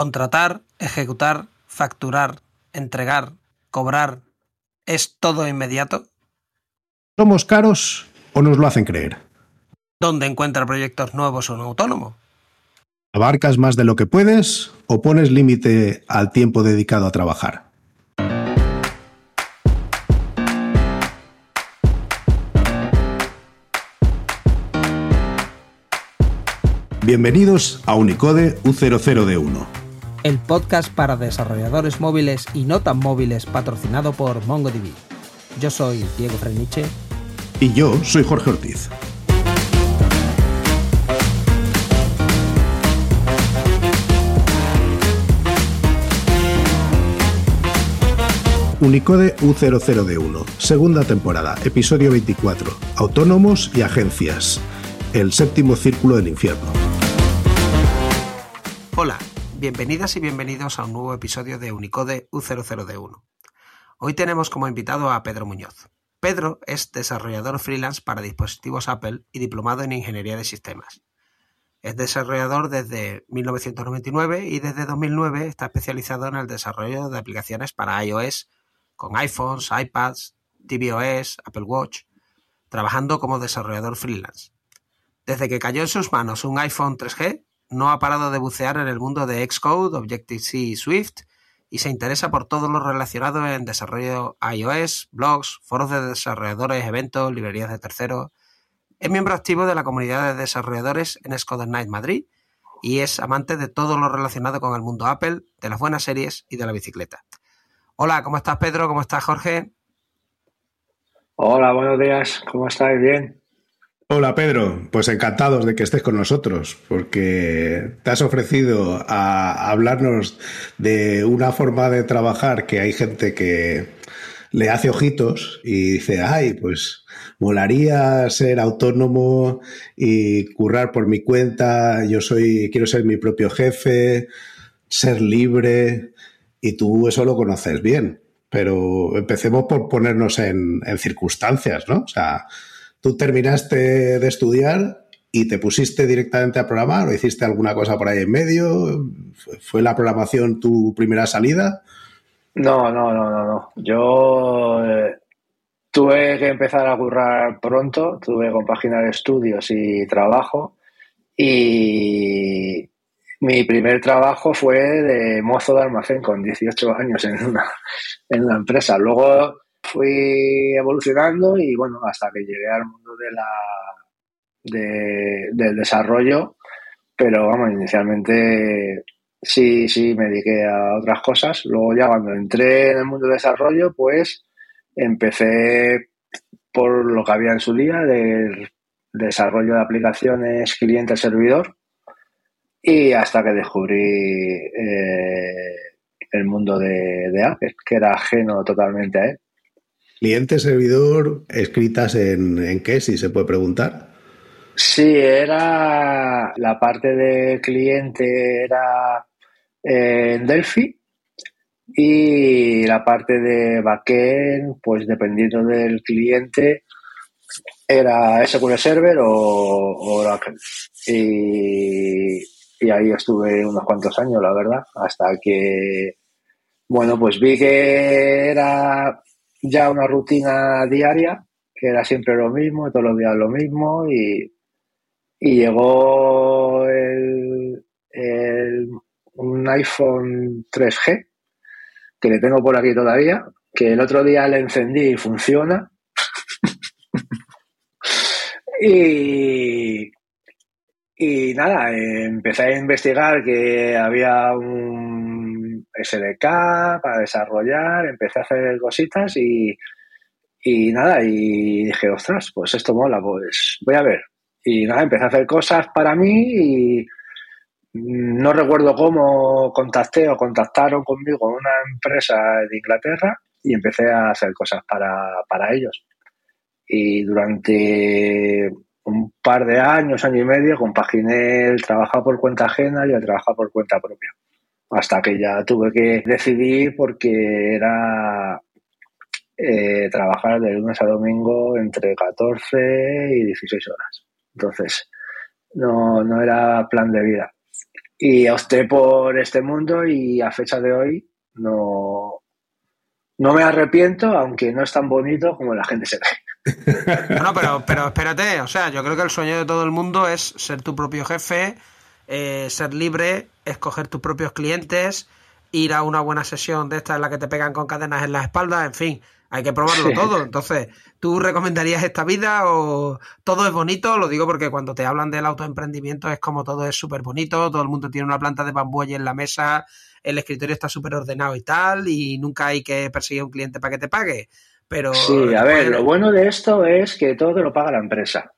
Contratar, ejecutar, facturar, entregar, cobrar, ¿es todo inmediato? ¿Somos caros o nos lo hacen creer? ¿Dónde encuentra proyectos nuevos un autónomo? ¿Abarcas más de lo que puedes o pones límite al tiempo dedicado a trabajar? Bienvenidos a Unicode U00D1 el podcast para desarrolladores móviles y no tan móviles patrocinado por MongoDB. Yo soy Diego Freniche. Y yo soy Jorge Ortiz. Unicode U00D1, segunda temporada, episodio 24, Autónomos y Agencias, el séptimo círculo del infierno. Hola, Bienvenidas y bienvenidos a un nuevo episodio de Unicode U00D1. Hoy tenemos como invitado a Pedro Muñoz. Pedro es desarrollador freelance para dispositivos Apple y diplomado en Ingeniería de Sistemas. Es desarrollador desde 1999 y desde 2009 está especializado en el desarrollo de aplicaciones para iOS con iPhones, iPads, tvOS, Apple Watch, trabajando como desarrollador freelance. Desde que cayó en sus manos un iPhone 3G, no ha parado de bucear en el mundo de Xcode, Objective-C y Swift y se interesa por todo lo relacionado en desarrollo iOS, blogs, foros de desarrolladores, eventos, librerías de terceros. Es miembro activo de la comunidad de desarrolladores en Scode Night Madrid y es amante de todo lo relacionado con el mundo Apple, de las buenas series y de la bicicleta. Hola, ¿cómo estás Pedro? ¿Cómo estás Jorge? Hola, buenos días. ¿Cómo estáis? Bien. Hola Pedro, pues encantados de que estés con nosotros, porque te has ofrecido a hablarnos de una forma de trabajar que hay gente que le hace ojitos y dice, ay, pues molaría ser autónomo y currar por mi cuenta, yo soy, quiero ser mi propio jefe, ser libre, y tú eso lo conoces bien. Pero empecemos por ponernos en, en circunstancias, ¿no? O sea, ¿Tú terminaste de estudiar y te pusiste directamente a programar o hiciste alguna cosa por ahí en medio? ¿Fue la programación tu primera salida? No, no, no, no, no. Yo eh, tuve que empezar a currar pronto, tuve que compaginar estudios y trabajo y mi primer trabajo fue de mozo de almacén con 18 años en una, en una empresa. Luego fui evolucionando y bueno, hasta que llegué al mundo de la del desarrollo, pero vamos, inicialmente sí, sí me dediqué a otras cosas. Luego ya cuando entré en el mundo del desarrollo, pues empecé por lo que había en su día del desarrollo de aplicaciones cliente-servidor y hasta que descubrí eh, el mundo de, de Apple, que era ajeno totalmente a él. Cliente servidor escritas en, en qué, si se puede preguntar. Sí, era la parte de cliente era eh, en Delphi y la parte de backend, pues dependiendo del cliente, era SQL Server o, Oracle. Y, ahí estuve unos cuantos años, la verdad, hasta que, bueno, pues vi que era ya una rutina diaria, que era siempre lo mismo, todos los días lo mismo, y, llegó el, un iPhone 3G, que le tengo por aquí todavía, que el otro día le encendí y funciona. y, y nada, empecé a investigar que había un SDK para desarrollar, empecé a hacer cositas y, y nada, y dije, ostras, pues esto mola, pues voy a ver. Y nada, empecé a hacer cosas para mí y no recuerdo cómo contacté o contactaron conmigo una empresa de Inglaterra y empecé a hacer cosas para, para ellos. Y durante un par de años, año y medio, compaginé el trabajar por cuenta ajena y el trabajar por cuenta propia. Hasta que ya tuve que decidir porque era eh, trabajar de lunes a domingo entre 14 y 16 horas. Entonces, no, no era plan de vida. y opté por este mundo y a fecha de hoy no, no me arrepiento, aunque no es tan bonito como la gente se ve. No, pero, pero espérate, o sea, yo creo que el sueño de todo el mundo es ser tu propio jefe, eh, ser libre, escoger tus propios clientes, ir a una buena sesión de esta en la que te pegan con cadenas en la espalda, en fin, hay que probarlo todo. Entonces, ¿tú recomendarías esta vida o todo es bonito? Lo digo porque cuando te hablan del autoemprendimiento es como todo es súper bonito, todo el mundo tiene una planta de bambú allí en la mesa, el escritorio está súper ordenado y tal, y nunca hay que perseguir a un cliente para que te pague. Pero, sí, a ver, lo bueno de esto es que todo te lo paga la empresa.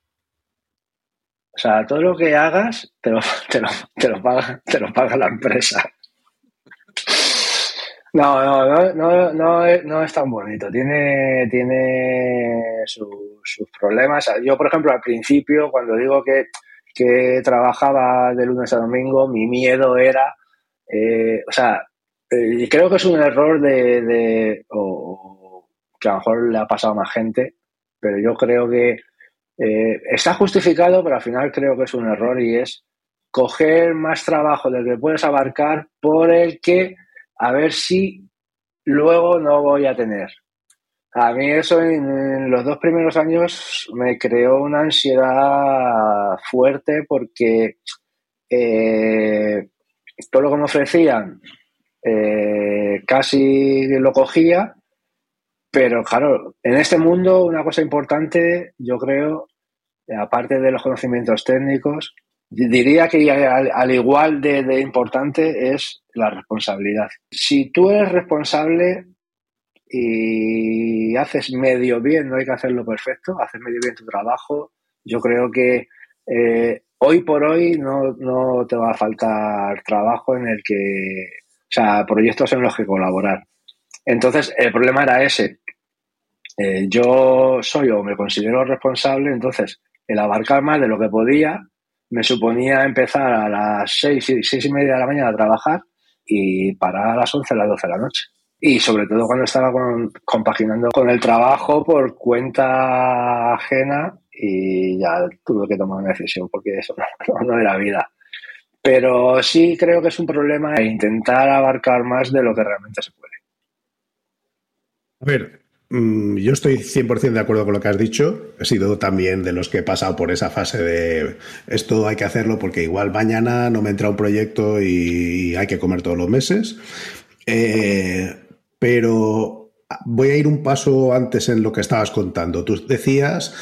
O sea, todo lo que hagas te lo, te lo, te lo, paga, te lo paga la empresa. No, no, no, no, no es tan bonito. Tiene, tiene sus problemas. Yo, por ejemplo, al principio, cuando digo que, que trabajaba de lunes a domingo, mi miedo era, eh, o sea, eh, creo que es un error de, que a lo mejor le ha pasado a más gente, pero yo creo que eh, está justificado, pero al final creo que es un error y es coger más trabajo del que puedes abarcar por el que a ver si luego no voy a tener. A mí eso en, los dos primeros años me creó una ansiedad fuerte porque eh, todo lo que me ofrecían eh, casi lo cogía, pero claro, en este mundo una cosa importante, yo creo, aparte de los conocimientos técnicos, Diría que al, igual de, importante es la responsabilidad. Si tú eres responsable y haces medio bien, no hay que hacerlo perfecto, haces medio bien tu trabajo, yo creo que eh, hoy por hoy no, no te va a faltar trabajo en el que, o sea, proyectos en los que colaborar. Entonces, el problema era ese. Eh, yo soy o me considero responsable, entonces el abarcar más de lo que podía me suponía empezar a las seis, seis y media de la mañana a trabajar y parar a las once, a las doce de la noche. Y sobre todo cuando estaba compaginando con el trabajo por cuenta ajena y ya tuve que tomar una decisión porque eso no, no era vida. Pero sí creo que es un problema intentar abarcar más de lo que realmente se puede. A ver, yo estoy 100% de acuerdo con lo que has dicho. He sido también de los que he pasado por esa fase de esto hay que hacerlo porque igual mañana no me entra un proyecto y hay que comer todos los meses. Eh, pero voy a ir un paso antes en lo que estabas contando. Tú decías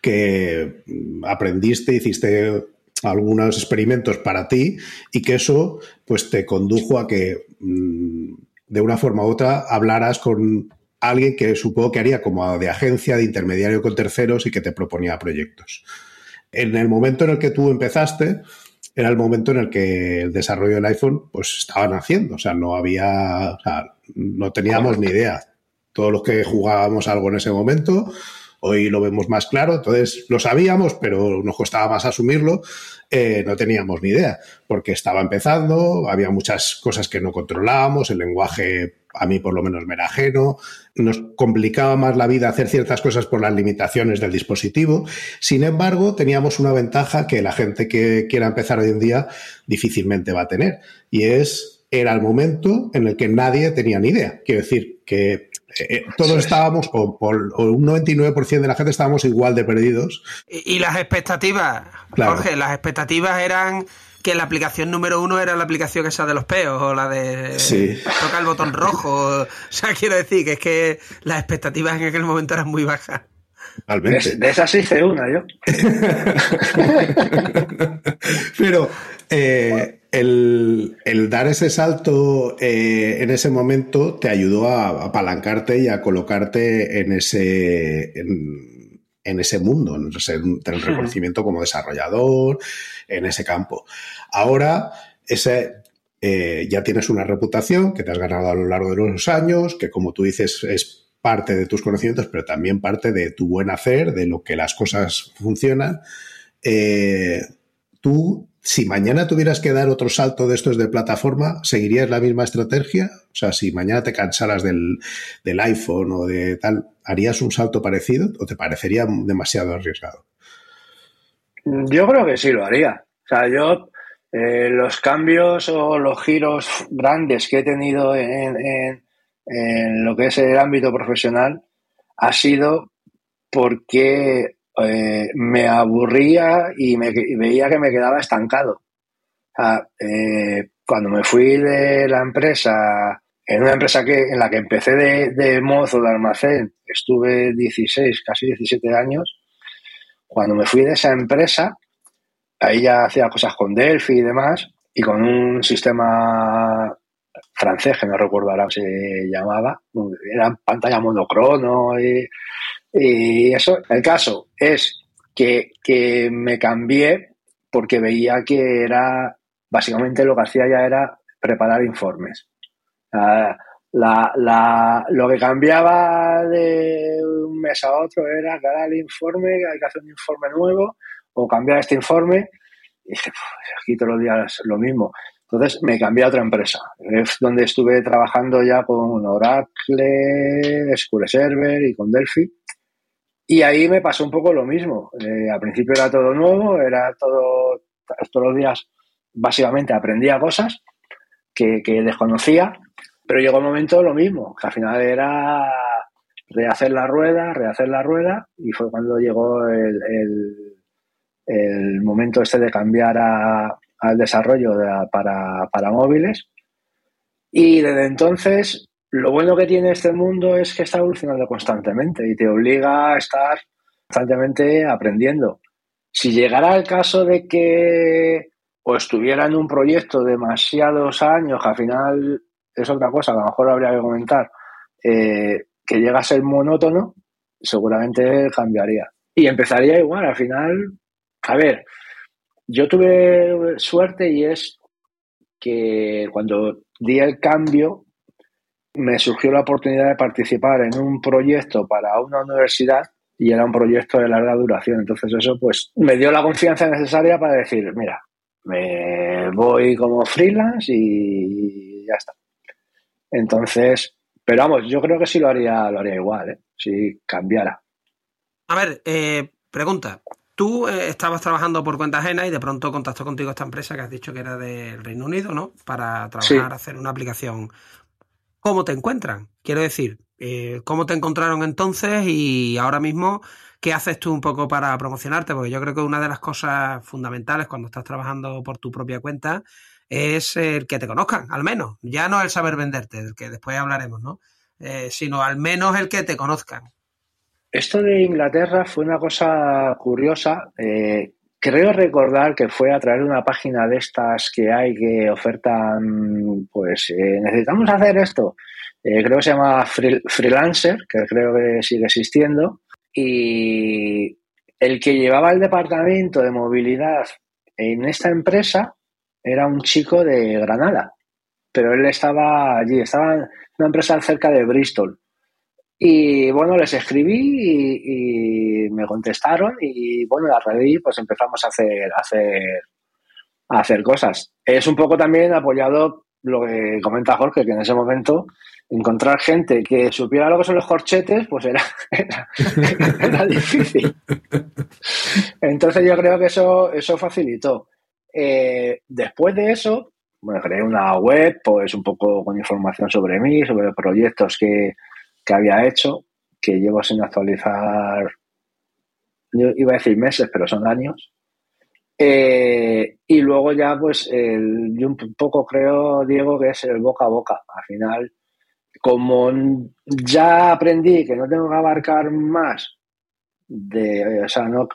que aprendiste, hiciste algunos experimentos para ti y que eso pues te condujo a que mm, de una forma u otra hablaras con alguien que supongo que haría como de agencia, de intermediario con terceros y que te proponía proyectos. En el momento en el que tú empezaste, era el momento en el que el desarrollo del iPhone pues estaba naciendo, o sea, no había, o sea, no teníamos ni idea. Todos los que jugábamos algo en ese momento, hoy lo vemos más claro, entonces lo sabíamos, pero nos costaba más asumirlo, eh, no teníamos ni idea, porque estaba empezando, había muchas cosas que no controlábamos, el lenguaje a mí por lo menos me era ajeno, nos complicaba más la vida hacer ciertas cosas por las limitaciones del dispositivo. Sin embargo, teníamos una ventaja que la gente que quiera empezar hoy en día difícilmente va a tener, y es, era el momento en el que nadie tenía ni idea. Quiero decir que eh, eh, todos estábamos, o, por, un 99% de la gente estábamos igual de perdidos. Y, las expectativas, Jorge, las expectativas eran que la aplicación número uno era la aplicación esa de los peos o la de sí. toca el botón rojo. O sea, quiero decir que es que las expectativas en aquel momento eran muy bajas. De, de esas hice una yo. Pero eh, el, dar ese salto eh, en ese momento te ayudó a, apalancarte y a colocarte en ese, en, ese mundo, en el reconocimiento como desarrollador, en ese campo. Ahora, ese, eh, ya tienes una reputación que te has ganado a lo largo de los años, que como tú dices es parte de tus conocimientos, pero también parte de tu buen hacer, de lo que las cosas funcionan. Eh, tú, si mañana tuvieras que dar otro salto de estos de plataforma, ¿seguirías la misma estrategia? O sea, si mañana te cansaras del, del iPhone o de tal, ¿harías un salto parecido o te parecería demasiado arriesgado? Yo creo que sí lo haría. O sea, yo eh, los cambios o los giros grandes que he tenido en, lo que es el ámbito profesional ha sido porque eh, me aburría y, veía que me quedaba estancado. Eh, cuando me fui de la empresa, en una empresa que, en la que empecé de, de mozo de almacén, estuve 16, casi 17 años, cuando me fui de esa empresa, ahí ya hacía cosas con Delphi y demás, y con un sistema francés que no recuerdo ahora cómo se llamaba, era pantalla monocrono y, eso. El caso es que, que, me cambié porque veía que era, básicamente lo que hacía ya era preparar informes. La, la, lo que cambiaba de un mes a otro era que el informe, hay que hacer un informe nuevo o cambiar este informe. Y dije, aquí todos los días lo mismo. Entonces me cambié a otra empresa, es donde estuve trabajando ya con Oracle, SQL Server y con Delphi. Y ahí me pasó un poco lo mismo. Eh, al principio era todo nuevo, era todo, todos los días básicamente aprendía cosas que, desconocía, pero llegó un momento lo mismo, que al final era rehacer la rueda, rehacer la rueda, y fue cuando llegó el el momento este de cambiar al desarrollo para, móviles. Y desde entonces, lo bueno que tiene este mundo es que está evolucionando constantemente y te obliga a estar constantemente aprendiendo. Si llegara el caso de que o estuviera en un proyecto demasiados años, que al final es otra cosa, a lo mejor habría que comentar, eh, que llega a ser monótono, seguramente cambiaría. Y empezaría igual, al final a ver, yo tuve suerte y es que cuando di el cambio me surgió la oportunidad de participar en un proyecto para una universidad y era un proyecto de larga duración. Entonces eso pues me dio la confianza necesaria para decir, mira, me voy como freelance y ya está. Entonces, pero vamos, yo creo que sí lo haría, lo haría igual, ¿eh? si cambiara. A ver, eh, pregunta, Tú eh, estabas trabajando por cuenta ajena y de pronto contactó contigo esta empresa que has dicho que era del Reino Unido, ¿no? Para trabajar, hacer una aplicación. ¿Cómo te encuentran? Quiero decir, eh, ¿cómo te encontraron entonces y ahora mismo qué haces tú un poco para promocionarte? Porque yo creo que una de las cosas fundamentales cuando estás trabajando por tu propia cuenta es el que te conozcan, al menos. Ya no el saber venderte, del que después hablaremos, ¿no? Eh, sino al menos el que te conozcan. Esto de Inglaterra fue una cosa curiosa. Eh, creo recordar que fue a través de una página de estas que hay que ofertan, pues eh, necesitamos hacer esto. Eh, creo que se llama Freelancer, que creo que sigue existiendo. Y el que llevaba el departamento de movilidad en esta empresa era un chico de Granada, pero él estaba allí, estaba en una empresa cerca de Bristol. Y bueno, les escribí y, me contestaron y bueno, a raíz pues empezamos a hacer, a hacer, a hacer cosas. Es un poco también apoyado lo que comenta Jorge, que en ese momento encontrar gente que supiera lo que son los corchetes, pues era, era, difícil. Entonces yo creo que eso, eso facilitó. Eh, después de eso, bueno, creé una web, pues un poco con información sobre mí, sobre proyectos que, que había hecho, que llevo sin actualizar, yo iba a decir meses, pero son años. Eh, y luego ya, pues, yo un poco creo, Diego, que es el boca a boca. Al final, como ya aprendí que no tengo que abarcar más de, o sea, no,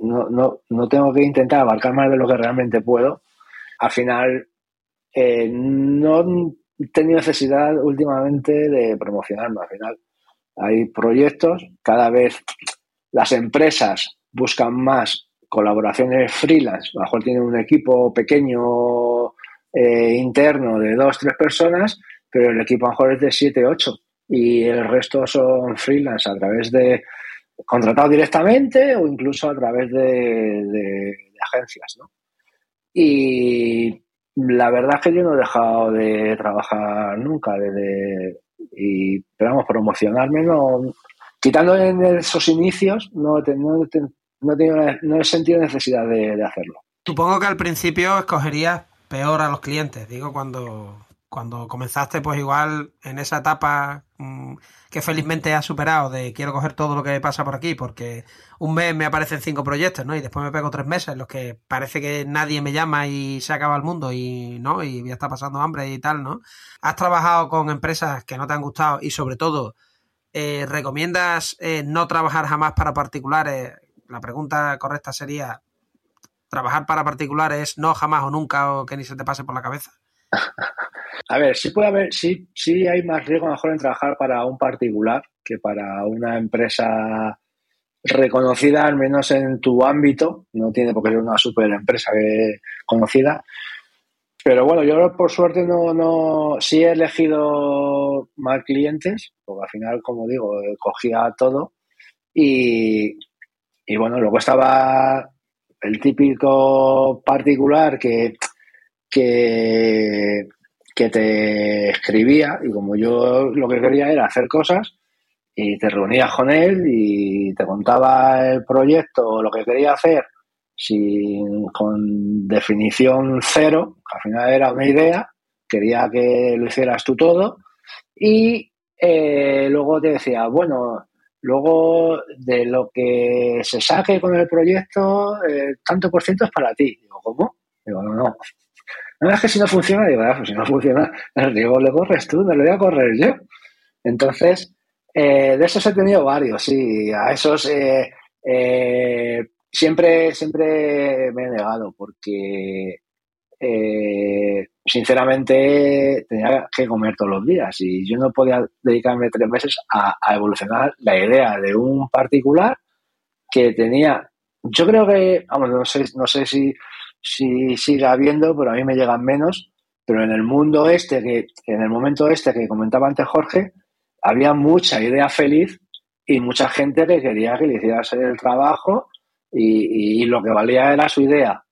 no, no, tengo que intentar abarcar más de lo que realmente puedo, al final eh, no tenido necesidad últimamente de promocionarme. Al final hay proyectos, cada vez las empresas buscan más colaboraciones freelance, a lo mejor tienen un equipo pequeño eh, interno de dos, tres personas, pero el equipo a lo mejor es de siete, ocho y el resto son freelance a través de contratados directamente o incluso a través de, de agencias, ¿no? Y la verdad es que yo no he dejado de trabajar nunca, desde, y, pero vamos, promocionarme no, quitando en esos inicios, no, no, no, he sentido necesidad de, hacerlo. Supongo que al principio escogerías peor a los clientes. Digo, cuando, cuando comenzaste, pues igual en esa etapa mmm, que felizmente has superado de quiero coger todo lo que pasa por aquí, porque un mes me aparecen cinco proyectos, ¿no? Y después me pego tres meses en los que parece que nadie me llama y se acaba el mundo y, ¿no? Y ya está pasando hambre y tal, ¿no? Has trabajado con empresas que no te han gustado y sobre todo, eh, ¿recomiendas eh, no trabajar jamás para particulares? La pregunta correcta sería, ¿trabajar para particulares no jamás o nunca o que ni se te pase por la cabeza? A ver, sí puede haber, sí, sí hay más riesgo mejor en trabajar para un particular que para una empresa reconocida, al menos en tu ámbito. No tiene por qué ser una super empresa conocida. Pero bueno, yo por suerte no, no, sí he elegido más clientes, porque al final, como digo, cogía todo. Y, y bueno, luego estaba el típico particular que, que que te escribía y como yo lo que quería era hacer cosas y te reunías con él y te contaba el proyecto lo que quería hacer sin, con definición cero, al final era una idea, quería que lo hicieras tú todo y eh, luego te decía, bueno, luego de lo que se saque con el proyecto, eh, tanto por ciento es para ti. Digo, ¿cómo? Digo, no, no, no es que si no funciona, digo, ah, pues si no funciona, digo, le corres tú, no le voy a correr yo. Entonces, eh, de esos he tenido varios, sí. A esos eh, eh, siempre, siempre me he negado porque sinceramente tenía que comer todos los días y yo no podía dedicarme tres meses a, a, evolucionar la idea de un particular que tenía, yo creo que, vamos, no sé, no sé si si sigue habiendo, pero a mí me llegan menos. Pero en el mundo este, que en el momento este que comentaba antes Jorge, había mucha idea feliz y mucha gente que quería que le hicieras el trabajo y, y, lo que valía era su idea.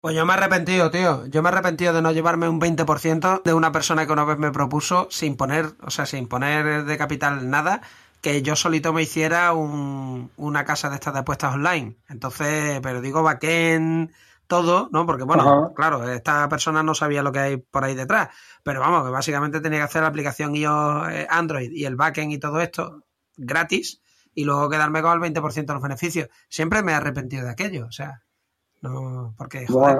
Pues yo me he arrepentido, tío. Yo me he arrepentido de no llevarme un 20% de una persona que una vez me propuso sin poner, o sea, sin poner de capital nada, que yo solito me hiciera un, una casa de estas de apuestas online. Entonces, pero digo, backend, todo, ¿no? Porque, bueno, claro, esta persona no sabía lo que hay por ahí detrás, pero vamos, que básicamente tenía que hacer la aplicación iOS eh, Android y el backend y todo esto gratis y luego quedarme con el 20% de los beneficios. Siempre me he arrepentido de aquello, o sea, no, porque, joder,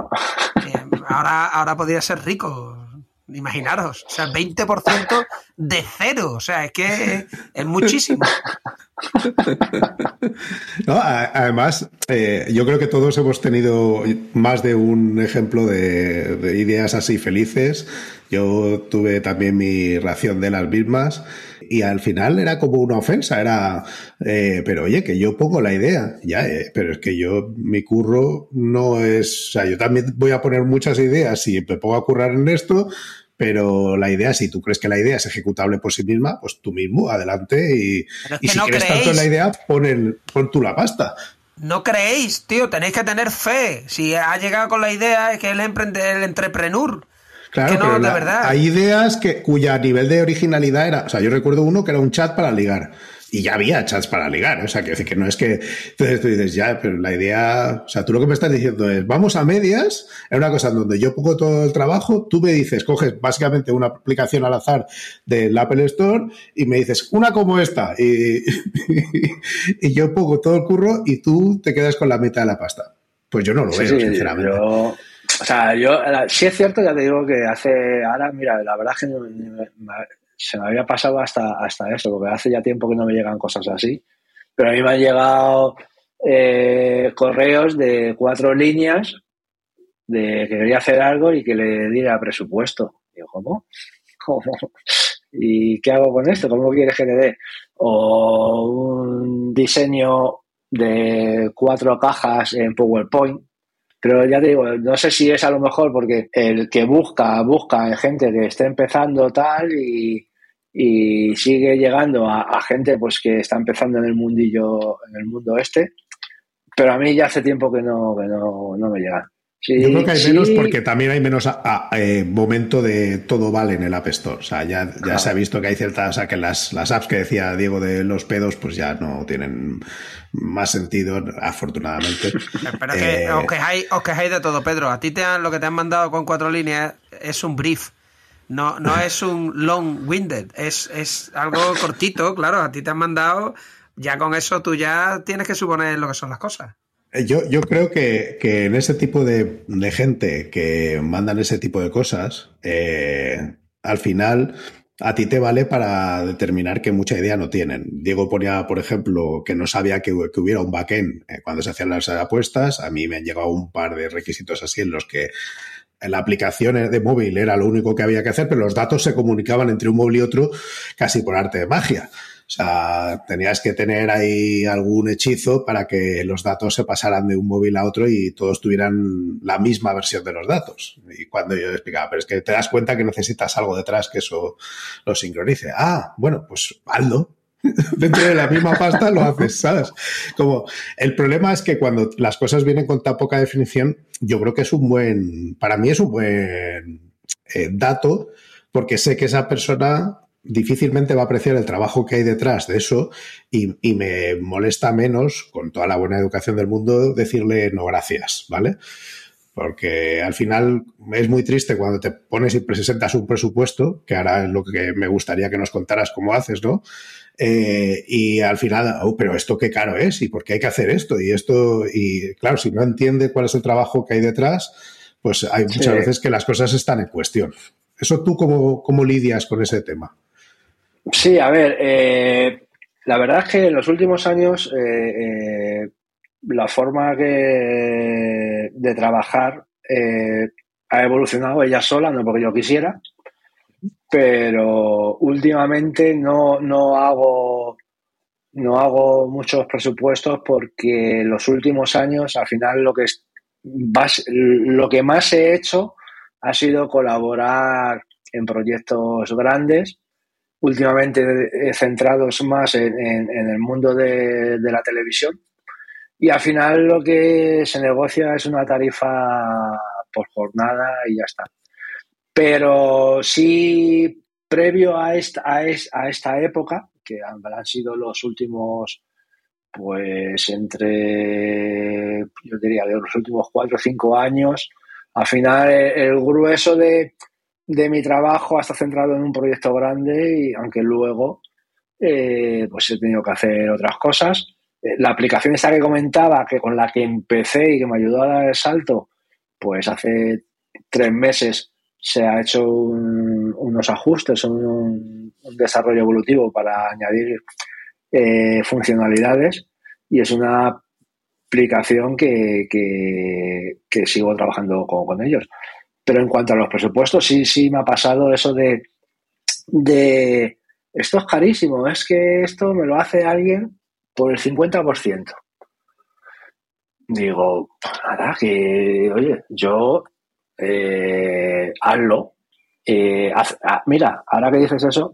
ahora, ahora podría ser rico, Imaginaros, o sea, 20% de cero, o sea, es que es muchísimo. No, además, eh, yo creo que todos hemos tenido más de un ejemplo de, de, ideas así felices. Yo tuve también mi ración de las mismas y al final era como una ofensa, era, eh, pero oye, que yo pongo la idea, ya, eh, pero es que yo, mi curro no es, o sea, yo también voy a poner muchas ideas y me pongo a currar en esto, pero la idea, si tú crees que la idea es ejecutable por sí misma, pues tú mismo, adelante. Y, y si no crees tanto en la idea, pon, el, pon tú la pasta. No creéis, tío, tenéis que tener fe. Si ha llegado con la idea, es que el, emprende, el entrepreneur. Claro, que no, pero de verdad. hay ideas que, cuya nivel de originalidad era. O sea, yo recuerdo uno que era un chat para ligar y ya había chats para ligar. O sea, que decir que no es que. Entonces tú dices, ya, pero la idea. O sea, tú lo que me estás diciendo es, vamos a medias, es una cosa en donde yo pongo todo el trabajo, tú me dices, coges básicamente una aplicación al azar del Apple Store y me dices, una como esta, y, y yo pongo todo el curro y tú te quedas con la mitad de la pasta. Pues yo no lo sí, veo, sí, sinceramente. Yo, o sea, yo, sí es cierto, ya te digo que hace, ahora, mira, la verdad es que se me había pasado hasta, hasta eso, porque hace ya tiempo que no me llegan cosas así. Pero a mí me han llegado eh, correos de cuatro líneas de que quería hacer algo y que le diera presupuesto. Digo, ¿cómo? ¿Cómo? ¿Y qué hago con esto? ¿Cómo quieres que le dé? O un diseño de cuatro cajas en PowerPoint. Pero ya te digo, no sé si es a lo mejor porque el que busca, busca gente que esté empezando tal y, y sigue llegando a, gente pues que está empezando en el mundillo, en el mundo este, pero a mí ya hace tiempo que no, que no, no me Yo creo que hay menos porque también hay menos eh, momento de todo vale en el App Store. O sea, ya, ya se ha visto que hay ciertas, o sea, que las, las apps que decía Diego de los pedos, pues ya no tienen más sentido, afortunadamente. Pero que eh, os, quejáis, de todo, Pedro. A ti te han, lo que te han mandado con cuatro líneas es un brief. No, no es un long-winded, es, es algo cortito, claro. A ti te han mandado, ya con eso tú ya tienes que suponer lo que son las cosas. Eh, yo, yo creo que, que, en ese tipo de, de, gente que mandan ese tipo de cosas, eh, al final a ti te vale para determinar que mucha idea no tienen. Diego ponía, por ejemplo, que no sabía que, hubiera un backend eh, cuando se hacían las apuestas. A mí me han llegado un par de requisitos así en los que la aplicación de móvil era lo único que había que hacer, pero los datos se comunicaban entre un móvil y otro casi por arte de magia. O sea, tenías que tener ahí algún hechizo para que los datos se pasaran de un móvil a otro y todos tuvieran la misma versión de los datos. Y cuando yo explicaba, pero es que te das cuenta que necesitas algo detrás que eso lo sincronice. Ah, bueno, pues hazlo. Dentro de la misma pasta lo haces, ¿sabes? Como el problema es que cuando las cosas vienen con tan poca definición, yo creo que es un buen, para mí es un buen eh, dato, porque sé que esa persona difícilmente va a apreciar el trabajo que hay detrás de eso y, me molesta menos, con toda la buena educación del mundo, decirle no gracias, ¿vale? Porque al final es muy triste cuando te pones y presentas un presupuesto, que ahora es lo que me gustaría que nos contaras cómo haces, ¿no? Eh, y al final, oh, pero esto qué caro es y por qué hay que hacer esto y esto, y claro, si no entiende cuál es el trabajo que hay detrás, pues hay muchas veces que las cosas están en cuestión. ¿Eso tú cómo, cómo lidias con ese tema? Sí, a ver, eh, la verdad es que en los últimos años eh, eh, la forma de trabajar ha evolucionado ella sola, no porque yo quisiera, pero últimamente no, no hago no hago muchos presupuestos porque en los últimos años al final lo que es, lo que más he hecho ha sido colaborar en proyectos grandes últimamente centrados más en, el mundo de, la televisión. Y al final lo que se negocia es una tarifa por jornada y ya está. Pero sí, previo a esta, a, esta época, que han, sido los últimos, pues entre, yo diría, de los últimos cuatro o cinco años, al final el grueso de, de mi trabajo hasta centrado en un proyecto grande y aunque luego eh, pues he tenido que hacer otras cosas. Eh, la aplicación esta que comentaba, que con la que empecé y que me ayudó a dar el salto, pues hace tres meses se ha hecho unos ajustes, un, desarrollo evolutivo para añadir eh, funcionalidades y es una aplicación que, que, sigo trabajando con ellos. Pero en cuanto a los presupuestos, sí, sí me ha pasado eso de, de esto es carísimo, es que esto me lo hace alguien por el 50%. Digo, pues nada, que, oye, yo, eh, hazlo. Eh, ah, mira, ahora que dices eso,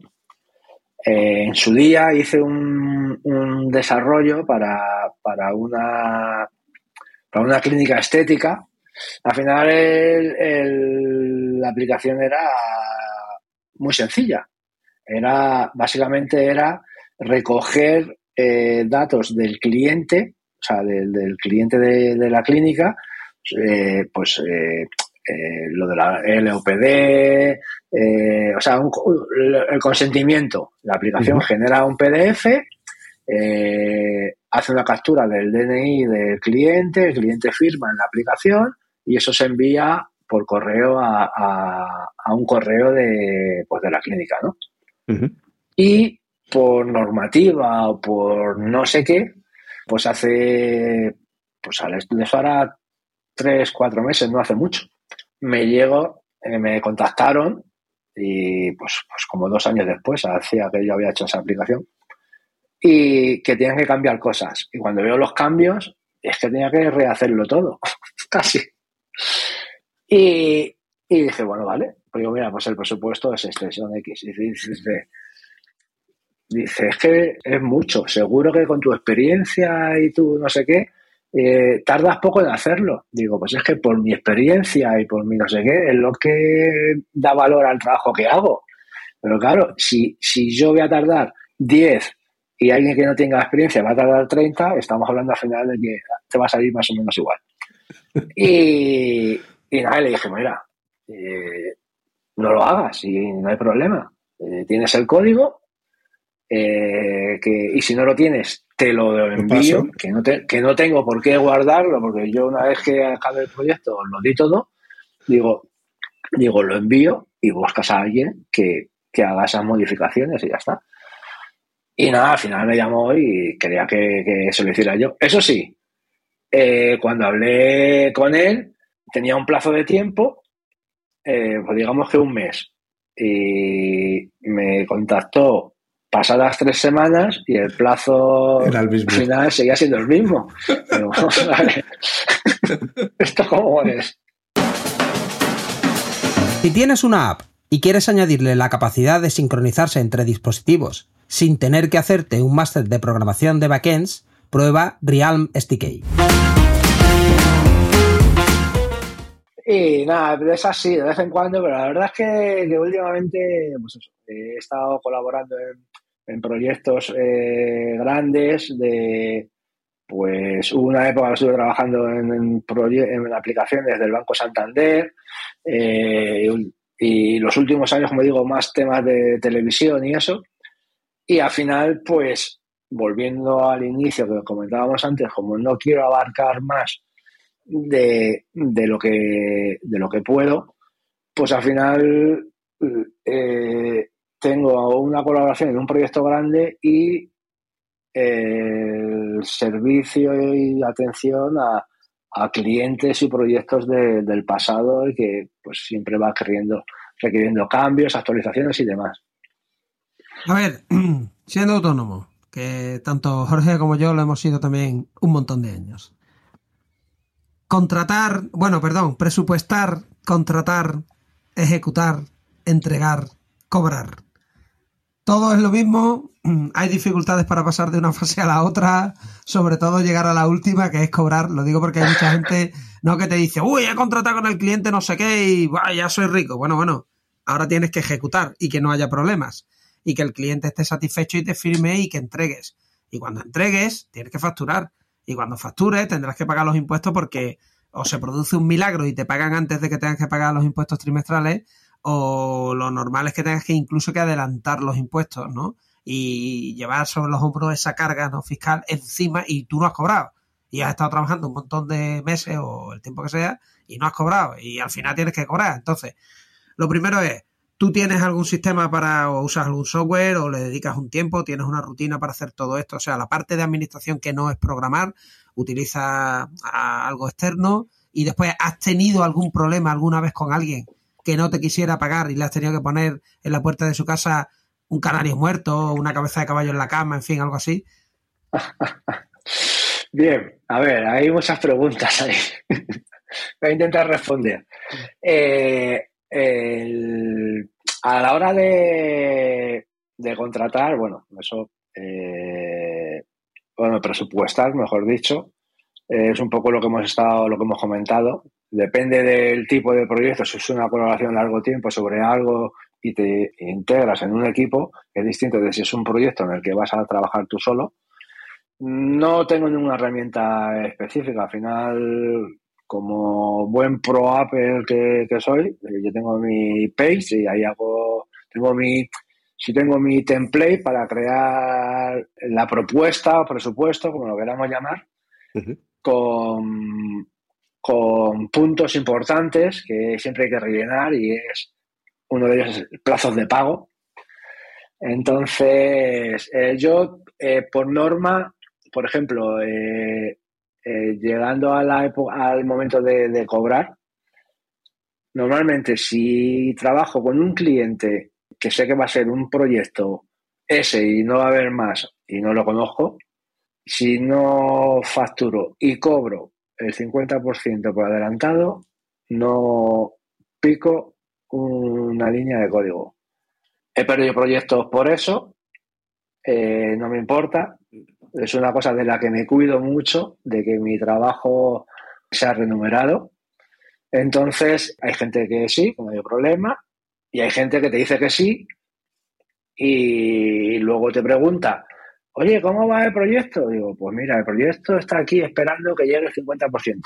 eh, en su día hice un, un desarrollo para, para, una, para una clínica estética al final la aplicación era muy sencilla. Era, básicamente era recoger eh, datos del cliente, o sea, del, cliente de, la clínica, eh, pues eh, lo de la LOPD, o sea, el consentimiento. La aplicación genera un PDF, hace una captura del DNI del cliente, el cliente firma en la aplicación y eso se envía por correo a, un correo de, pues de la clínica, ¿no? Y por normativa o por no sé qué, pues hace, pues al estudio ahora tres, cuatro meses, no hace mucho, me llego, eh, me contactaron y pues, pues como dos años después, hacía que yo había hecho esa aplicación, y que tenían que cambiar cosas. Y cuando veo los cambios, es que tenía que rehacerlo todo, casi. Y, dije, bueno, vale. Pues digo, mira, pues el presupuesto es este, son X. Y dice, dice, es que es mucho. Seguro que con tu experiencia y tu no sé qué, eh, tardas poco en hacerlo. Digo, pues es que por mi experiencia y por mi no sé qué, es lo que da valor al trabajo que hago. Pero claro, si, si yo voy a tardar 10 y alguien que no tenga experiencia va a tardar 30, estamos hablando al final de que te va a salir más o menos igual. Y, y nada, le dije, mira, eh, no lo hagas y no hay problema. Eh, tienes el código eh, que, y si no lo tienes, te lo envío, que no, que no tengo por qué guardarlo, porque yo una vez que acabe el proyecto lo di todo, digo, digo, lo envío y buscas a alguien que, haga esas modificaciones y ya está. Y nada, al final me llamó y quería que, que se lo hiciera yo. Eso sí, cuando hablé con él, tenía un plazo de tiempo, eh, pues digamos que un mes. Y me contactó pasadas tres semanas y el plazo final seguía siendo el mismo. ¿Esto cómo es? Si tienes una app y quieres añadirle la capacidad de sincronizarse entre dispositivos sin tener que hacerte un máster de programación de backends, prueba Realm SDK. Y nada, es así, de vez en cuando, pero la verdad es que, últimamente pues he estado colaborando en, proyectos eh, grandes de, pues hubo una época que estuve trabajando en, en, aplicaciones del Banco Santander eh, y, los últimos años, como digo, más temas de televisión y eso. Y al final, pues volviendo al inicio que comentábamos antes, como no quiero abarcar más de, lo, que, de lo que puedo, pues al final eh, tengo una colaboración en un proyecto grande y el servicio y atención a, clientes y proyectos del pasado y que pues siempre va requiriendo, requiriendo cambios, actualizaciones y demás. A ver, siendo autónomo, que tanto Jorge como yo lo hemos sido también un montón de años contratar, bueno, perdón, presupuestar, contratar, ejecutar, entregar, cobrar. Todo es lo mismo, hay dificultades para pasar de una fase a la otra, sobre todo llegar a la última, que es cobrar. Lo digo porque hay mucha gente no que te dice, uy, he contratado con el cliente no sé qué y ya soy rico. Bueno, bueno, ahora tienes que ejecutar y que no haya problemas y que el cliente esté satisfecho y te firme y que entregues. Y cuando entregues, tienes que facturar. Y cuando factures tendrás que pagar los impuestos porque o se produce un milagro y te pagan antes de que tengas que pagar los impuestos trimestrales o lo normal es que tengas que incluso que adelantar los impuestos, ¿no? Y llevar sobre los hombros esa carga no fiscal encima y tú no has cobrado. Y has estado trabajando un montón de meses o el tiempo que sea y no has cobrado. Y al final tienes que cobrar. Entonces, lo primero es, tú tienes algún sistema para, o usas algún software, o le dedicas un tiempo, tienes una rutina para hacer todo esto. O sea, la parte de administración que no es programar, utiliza algo externo y después has tenido algún problema alguna vez con alguien que no te quisiera pagar y le has tenido que poner en la puerta de su casa un canario muerto, una cabeza de caballo en la cama, en fin, algo así. Bien, a ver, hay muchas preguntas ahí. Voy a intentar responder. Eh, a la hora de, contratar, bueno, eso, eh, bueno, presupuestar, mejor dicho, es un poco lo que hemos estado, lo que hemos comentado. Depende del tipo de proyecto, si es una colaboración largo tiempo sobre algo y te integras en un equipo, es distinto de si es un proyecto en el que vas a trabajar tú solo. No tengo ninguna herramienta específica. Al final, como buen pro Apple que, soy, eh, yo tengo mi page y ahí hago, tengo mi, si tengo mi template para crear la propuesta o presupuesto, como lo queramos llamar, con, con puntos importantes que siempre hay que rellenar y es uno de ellos es plazos de pago. Entonces, eh, yo eh, por norma, por ejemplo, eh, llegando a la al momento de, cobrar, normalmente si trabajo con un cliente que sé que va a ser un proyecto ese y no va a haber más y no lo conozco, si no facturo y cobro el 50% por adelantado, no pico una línea de código. He perdido proyectos por eso, eh, no me importa, es una cosa de la que me cuido mucho, de que mi trabajo sea remunerado. Entonces, hay gente que sí, que no hay problema, y hay gente que te dice que sí, y luego te pregunta, oye, ¿cómo va el proyecto? Digo, pues mira, el proyecto está aquí esperando que llegue el 50%.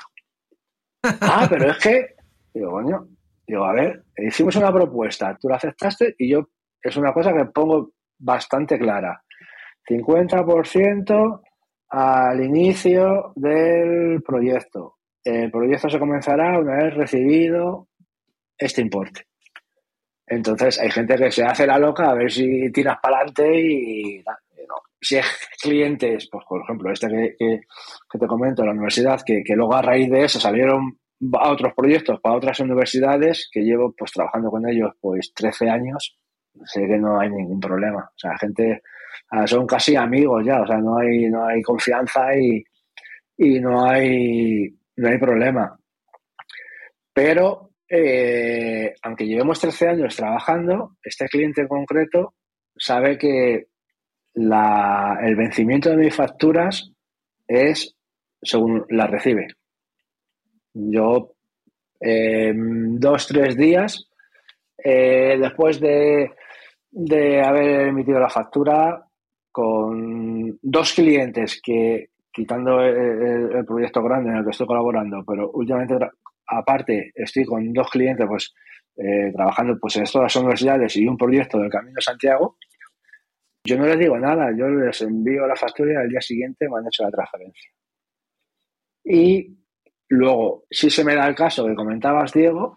ah, pero es que, digo, coño, digo, a ver, hicimos una propuesta, tú la aceptaste y yo, es una cosa que pongo bastante clara. 50% al inicio del proyecto. El proyecto se comenzará una vez recibido este importe. Entonces hay gente que se hace la loca a ver si tiras para adelante y Si es clientes, pues por ejemplo, este que, te comento, la universidad, que, que, luego a raíz de eso salieron a otros proyectos para otras universidades, que llevo pues trabajando con ellos pues 13 años, sé que no hay ningún problema. O sea, gente, son casi amigos ya, o sea, no hay, no hay confianza y, y no hay, no hay problema. Pero eh, aunque llevemos 13 años trabajando, este cliente en concreto sabe que el vencimiento de mis facturas es según las recibe. Yo, en dos, tres días, eh, después de, haber emitido la factura, con dos clientes que, quitando el, proyecto grande en el que estoy colaborando, pero últimamente aparte estoy con dos clientes pues eh, trabajando pues en las universidades y un proyecto del Camino de Santiago, yo no les digo nada, yo les envío la factura y al día siguiente me han hecho la transferencia. Y luego, si se me da el caso que comentabas, Diego,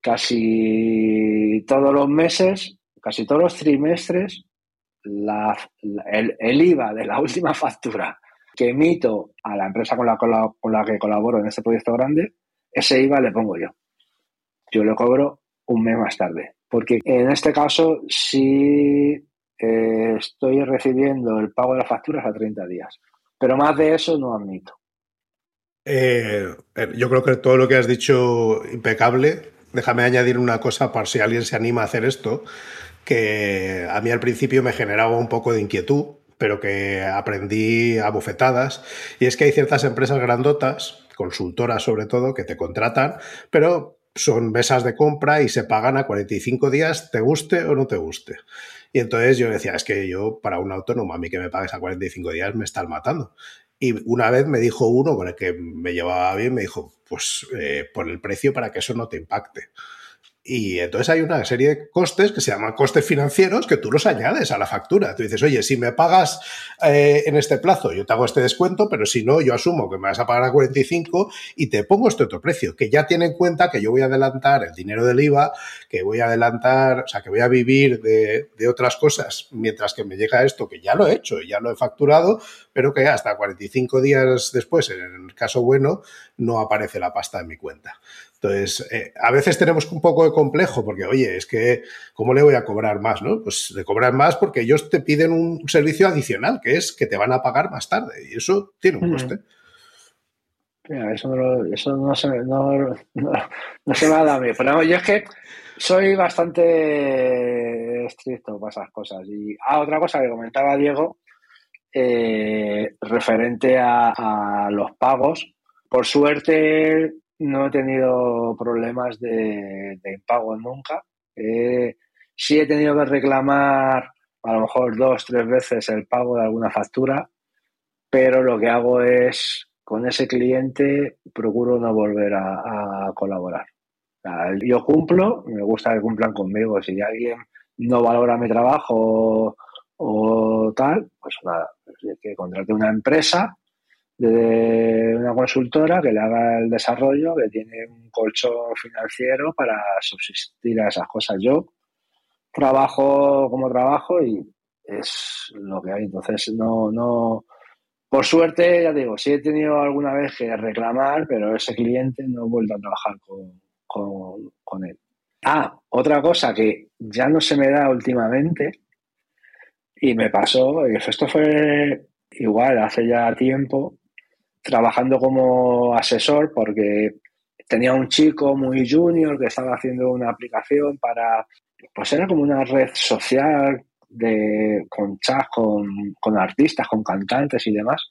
casi todos los meses, casi todos los trimestres, el, IVA de la última factura que emito a la empresa con la, que colaboro en este proyecto grande ese IVA le pongo yo. Yo lo cobro un mes más tarde. Porque en este caso sí eh, estoy recibiendo el pago de las facturas a 30 días. Pero más de eso no admito. Eh, eh, yo creo que todo lo que has dicho impecable. Déjame añadir una cosa para si alguien se anima a hacer esto, que a mí al principio me generaba un poco de inquietud, pero que aprendí a bofetadas. Y es que hay ciertas empresas grandotas consultoras sobre todo, que te contratan, pero son mesas de compra y se pagan a 45 días, te guste o no te guste. Y entonces yo decía, es que yo para un autónomo, a mí que me pagues a 45 días me están matando. Y una vez me dijo uno con el que me llevaba bien, me dijo, pues eh, por el precio para que eso no te impacte. Y entonces hay una serie de costes que se llaman costes financieros que tú los añades a la factura. Tú dices, oye, si me pagas eh, en este plazo, yo te hago este descuento, pero si no, yo asumo que me vas a pagar a 45 y te pongo este otro precio, que ya tiene en cuenta que yo voy a adelantar el dinero del IVA, que voy a adelantar, o sea, que voy a vivir de, de otras cosas mientras que me llega esto, que ya lo he hecho ya lo he facturado, pero que hasta 45 días después, en el caso bueno, no aparece la pasta en mi cuenta. Entonces, eh, a veces tenemos un poco de complejo porque, oye, es que, ¿cómo le voy a cobrar más? ¿no? Pues le cobran más porque ellos te piden un servicio adicional, que es que te van a pagar más tarde y eso tiene un coste. eso, no, se, no, se me ha dado a mí. Pero yo es que soy bastante estricto para esas cosas. Y ah, otra cosa que comentaba Diego, eh, referente a, a, los pagos. Por suerte, no he tenido problemas de, impago nunca. sí he tenido que reclamar a lo mejor dos, tres veces el pago de alguna factura, pero lo que hago es con ese cliente procuro no volver a, colaborar. yo cumplo, me gusta que cumplan conmigo. Si alguien no valora mi trabajo o, tal, pues nada, que contrate una empresa de una consultora que le haga el desarrollo, que tiene un colchón financiero para subsistir a esas cosas. Yo trabajo como trabajo y es lo que hay. Entonces, no, no, por suerte, ya digo, sí he tenido alguna vez que reclamar, pero ese cliente no he vuelto a trabajar con, con él. Ah, otra cosa que ya no se me da últimamente y me pasó, esto fue igual hace ya tiempo, trabajando como asesor porque tenía un chico muy junior que estaba haciendo una aplicación para, pues era como una red social de, con chats, con, con artistas, con cantantes y demás.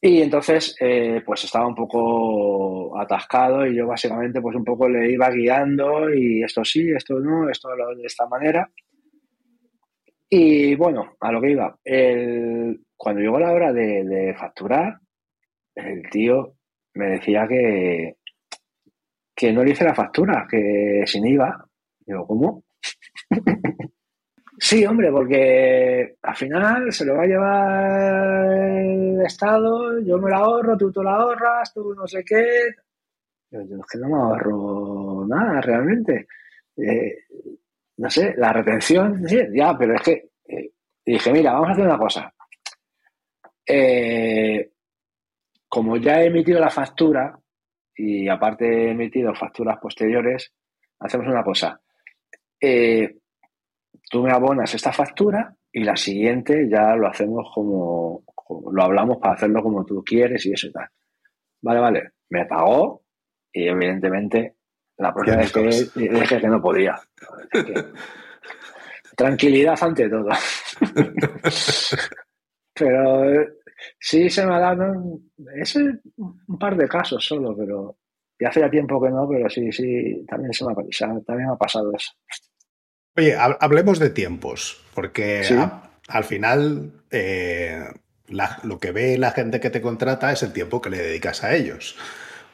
Y entonces, eh, pues estaba un poco atascado y yo básicamente pues un poco le iba guiando y esto sí, esto no, esto de esta manera. Y bueno, a lo que iba, el, cuando llegó la hora de, facturar, el tío me decía que, que no le hice la factura, que sin IVA. Digo, ¿cómo? Sí, hombre, porque al final se lo va a llevar el Estado, yo me la ahorro, tú te la ahorras, tú no sé qué. Yo, es que no me ahorro nada realmente. Eh, no sé, la retención, sí, ya, pero es que eh, dije, mira, vamos a hacer una cosa. Eh, como ya he emitido la factura y aparte he emitido facturas posteriores, hacemos una cosa. Eh, tú me abonas esta factura y la siguiente ya lo hacemos como, lo hablamos para hacerlo como tú quieres y eso y tal. Vale, vale, me pagó y evidentemente la próxima vez que dije que no podía. tranquilidad ante todo. pero sí se me ha dado, es un par de casos solo, pero ya hace tiempo que no, pero sí, sí, también, se me ha, también me ha pasado eso. Oye, hablemos de tiempos, porque al final eh, lo que ve la gente que te contrata es el tiempo que le dedicas a ellos.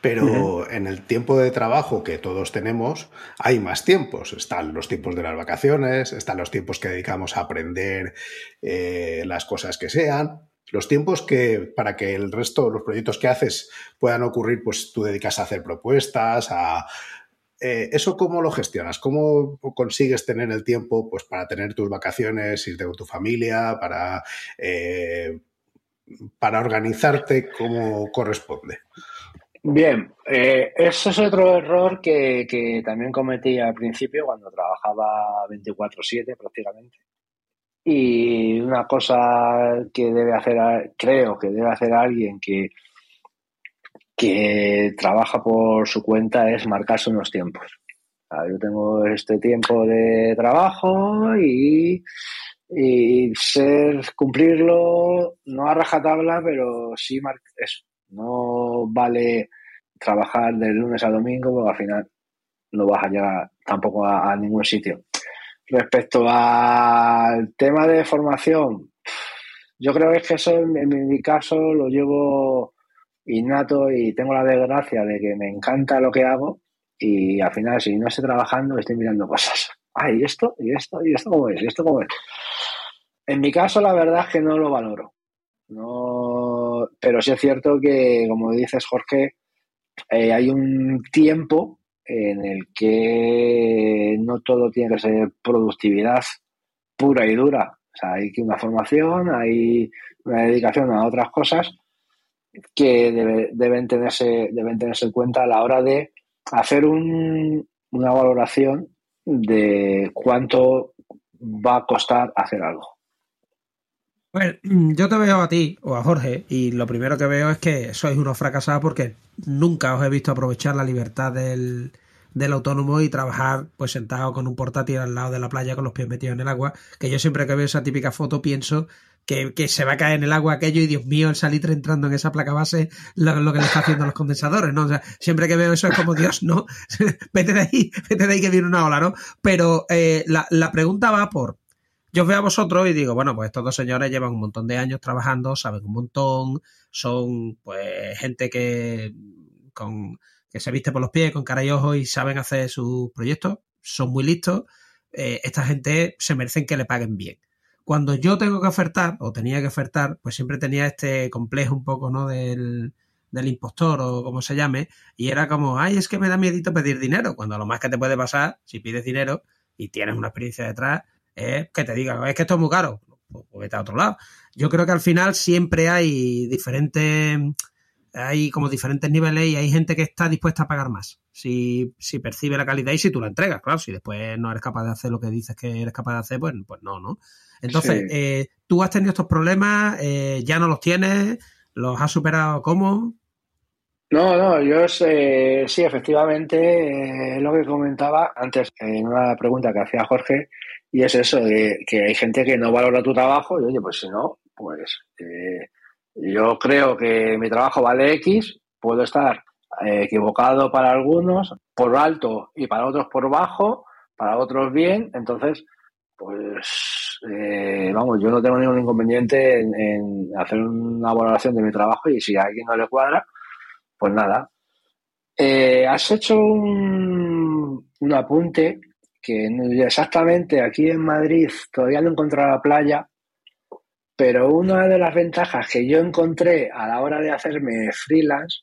Pero en el tiempo de trabajo que todos tenemos hay más tiempos. Están los tiempos de las vacaciones, están los tiempos que dedicamos a aprender eh, las cosas que sean. Los tiempos que para que el resto, los proyectos que haces puedan ocurrir, pues tú dedicas a hacer propuestas, a eh, ¿Eso cómo lo gestionas? ¿Cómo consigues tener el tiempo pues, para tener tus vacaciones, irte con tu familia, para, eh, para organizarte como corresponde? Bien, eh, eso es otro error que, que, también cometí al principio cuando trabajaba 24/7 prácticamente. Y una cosa que debe hacer, creo que debe hacer alguien que, que trabaja por su cuenta es marcarse unos tiempos. yo tengo este tiempo de trabajo y, ser, cumplirlo, no a rajatabla, pero sí eso. No vale trabajar de lunes a domingo porque al final no vas a llegar tampoco a ningún sitio. Respecto al tema de formación, yo creo que eso en mi caso lo llevo innato y tengo la desgracia de que me encanta lo que hago y al final si no estoy trabajando estoy mirando cosas. Ay, ¿y esto? ¿Y esto? ¿Y esto cómo es? ¿Y esto cómo es? En mi caso la verdad es que no lo valoro. No, pero sí es cierto que, como dices Jorge, eh, hay un tiempo en el que no todo tiene que ser productividad pura y dura. O sea, hay una formación, hay una dedicación a otras cosas que deben, tenerse, deben tenerse en cuenta a la hora de hacer un, una valoración de cuánto va a costar hacer algo. Bueno, yo te veo a ti o a Jorge y lo primero que veo es que sois unos fracasados porque nunca os he visto aprovechar la libertad del, del autónomo y trabajar pues sentado con un portátil al lado de la playa con los pies metidos en el agua, que yo siempre que veo esa típica foto pienso que, que, se va a caer en el agua aquello y Dios mío, el salitre entrando en esa placa base, lo, que le está haciendo a los condensadores, ¿no? O sea, siempre que veo eso es como Dios, ¿no? vete de ahí, vete de ahí que viene una ola, ¿no? Pero eh, la, la pregunta va por, yo veo a vosotros y digo, bueno, pues estos dos señores llevan un montón de años trabajando, saben un montón, son pues gente que con que se viste por los pies, con cara y ojos y saben hacer sus proyectos, son muy listos. Eh, esta gente se merecen que le paguen bien cuando yo tengo que ofertar, o tenía que ofertar, pues siempre tenía este complejo un poco, ¿no? Del, del impostor o como se llame, y era como, ay, es que me da miedito pedir dinero, cuando lo más que te puede pasar, si pides dinero y tienes una experiencia detrás, es que te digan, es que esto es muy caro, pues, pues vete a otro lado. Yo creo que al final siempre hay diferentes hay como diferentes niveles y hay gente que está dispuesta a pagar más si, si percibe la calidad y si tú la entregas, claro, si después no eres capaz de hacer lo que dices que eres capaz de hacer, pues, pues no, ¿no? Entonces, eh, tú has tenido estos problemas, eh, ya no los tienes, los has superado cómo? No, no, yo sé, sí, efectivamente, eh, lo que comentaba antes en una pregunta que hacía Jorge, Y es eso, que hay gente que no valora tu trabajo y oye, pues si no, pues eh, yo creo que mi trabajo vale X, puedo estar eh, equivocado para algunos, por alto y para otros por bajo, para otros bien, entonces, pues eh, vamos, yo no tengo ningún inconveniente en, hacer una valoración de mi trabajo y si a alguien no le cuadra, pues nada. has hecho un, un apunte que exactamente aquí en Madrid todavía no he encontrado la playa, pero una de las ventajas que yo encontré a la hora de hacerme freelance,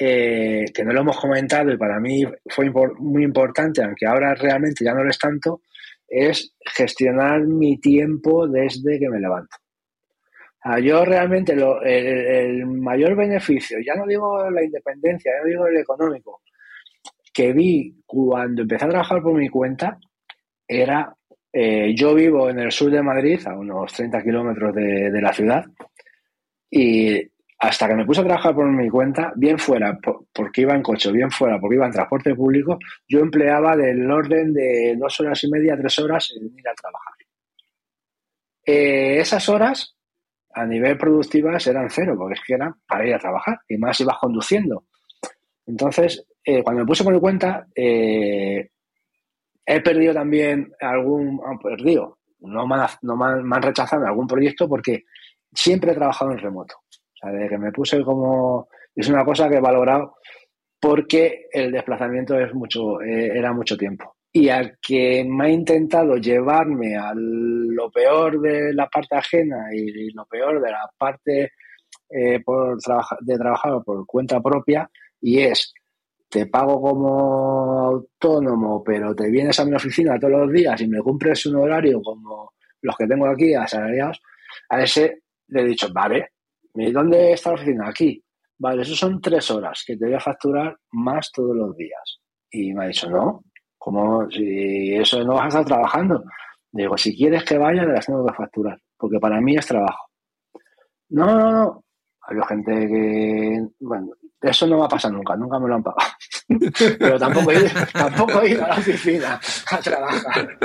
eh, que no lo hemos comentado y para mí fue muy importante, aunque ahora realmente ya no lo es tanto, es gestionar mi tiempo desde que me levanto. yo realmente el, mayor beneficio, ya no digo la independencia, ya no digo el económico, que vi cuando empecé a trabajar por mi cuenta era, eh, yo vivo en el sur de Madrid, a unos 30 kilómetros de, la ciudad, y hasta que me puse a trabajar por mi cuenta, bien fuera porque iba en coche, bien fuera porque iba en transporte público, yo empleaba del orden de dos horas y media, tres horas en ir a trabajar. Eh, esas horas a nivel productivas eran cero, porque es que eran para ir a trabajar, y más ibas conduciendo. Entonces, eh, cuando me puse por mi cuenta, eh, he perdido también algún, ah, perdido, no me, han, no me han, rechazado algún proyecto porque siempre he trabajado en remoto. O sea, desde que me puse como, es una cosa que he valorado porque el desplazamiento es mucho, eh, era mucho tiempo. Y al que me ha intentado llevarme a lo peor de la parte ajena y, lo peor de la parte por de trabajar por cuenta propia, y es te pago como autónomo, pero te vienes a mi oficina todos los días y me cumples un horario como los que tengo aquí asalariados, a ese le he dicho, vale, ¿dónde está la oficina? Aquí. Vale, eso son tres horas que te voy a facturar más todos los días. Y me ha dicho, no, como si eso no vas a estar trabajando. Digo, si quieres que vaya, te las tengo que facturar, porque para mí es trabajo. No, no, no. Hay gente que, bueno, eso no va a pasar nunca, nunca me lo han pagado. Pero tampoco he, tampoco he ido a la oficina a trabajar.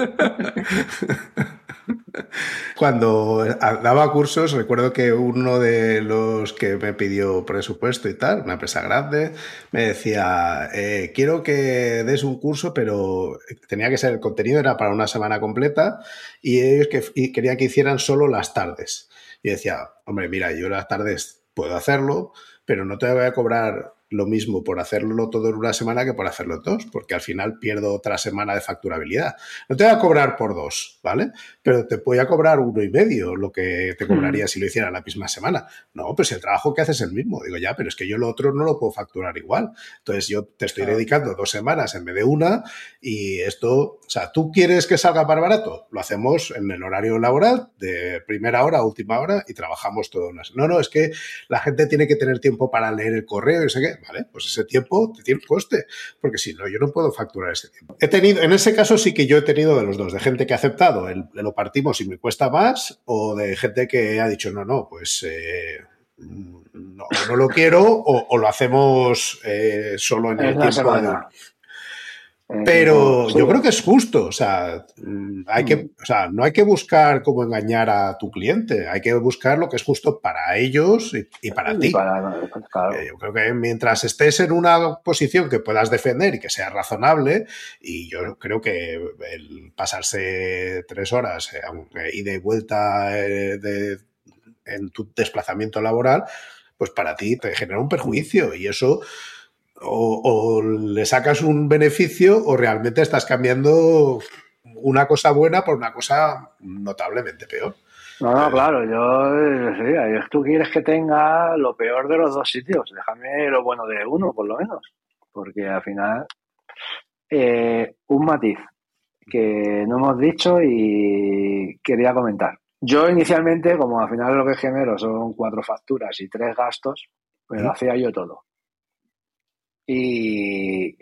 Cuando daba cursos, recuerdo que uno de los que me pidió presupuesto y tal, una empresa grande, me decía, eh, quiero que des un curso, pero tenía que ser, el contenido era para una semana completa y ellos que, querían que hicieran solo las tardes. Y decía, hombre, mira, yo las tardes puedo hacerlo, pero no te voy a cobrar lo mismo por hacerlo todo en una semana que por hacerlo en dos, porque al final pierdo otra semana de facturabilidad. No te voy a cobrar por dos, ¿vale? Pero te voy a cobrar uno y medio lo que te cobraría si lo hiciera la misma semana. No, pues el trabajo que haces es el mismo. Digo, ya, pero es que yo lo otro no lo puedo facturar igual. Entonces yo te estoy dedicando dos semanas en vez de una y esto, o sea, ¿tú quieres que salga más barato? Lo hacemos en el horario laboral de primera hora a última hora y trabajamos todo. No, no, es que la gente tiene que tener tiempo para leer el correo y sé qué. ¿Vale? Pues ese tiempo te tiene un coste, porque si no, yo no puedo facturar ese tiempo. He tenido, en ese caso sí que yo he tenido de los dos, de gente que ha aceptado, el, lo partimos y me cuesta más, o de gente que ha dicho, no, no, pues... Eh, no, no, lo quiero o, lo hacemos eh, solo en el tiempo de, pero yo creo que es justo, o sea, mm, hay que, mm. o sea, no hay que buscar cómo engañar a tu cliente, hay que buscar lo que es justo para ellos y, para ti. Eh, yo creo que mientras estés en una posición que puedas defender y que sea razonable, y yo creo que el pasarse tres horas eh, y de vuelta eh, en tu desplazamiento laboral, pues para ti te genera un perjuicio y eso o, le sacas un beneficio o realmente estás cambiando una cosa buena por una cosa notablemente peor. No, no, claro, yo sí, tú quieres que tenga lo peor de los dos sitios, déjame lo bueno de uno, por lo menos, porque al final, eh, un matiz que no hemos dicho y quería comentar. Yo inicialmente, como al final lo que genero son cuatro facturas y tres gastos, pues lo hacía yo todo. Y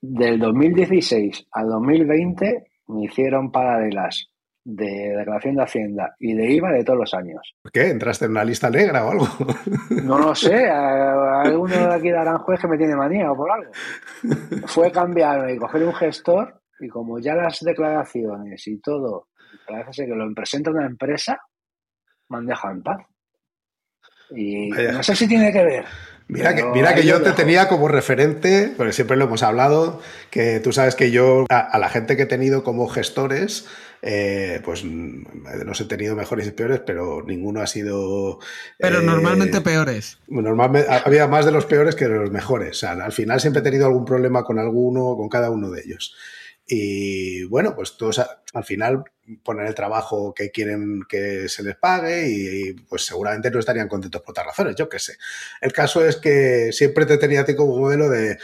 del 2016 al 2020 me hicieron paralelas de declaración de Hacienda y de IVA de todos los años. ¿Por qué? ¿Entraste en una lista negra o algo? No lo sé. Alguno de aquí de Aranjuez que me tiene manía o por algo. Fue cambiarme y coger un gestor y como ya las declaraciones y todo parece ser que lo presenta una empresa, me han dejado en paz. Y no sé si tiene que ver. Mira que, mira que yo te tenía como referente, porque siempre lo hemos hablado, que tú sabes que yo a, la gente que he tenido como gestores, eh, pues los he tenido mejores y peores, pero ninguno ha sido... Pero eh, normalmente peores. Normalmente había más de los peores que de los mejores. O sea, al final siempre he tenido algún problema con alguno, con cada uno de ellos. Y bueno, pues todos al final poner el trabajo que quieren que se les pague y, pues seguramente no estarían contentos por otras razones, yo qué sé. El caso es que siempre te tenía a ti como modelo de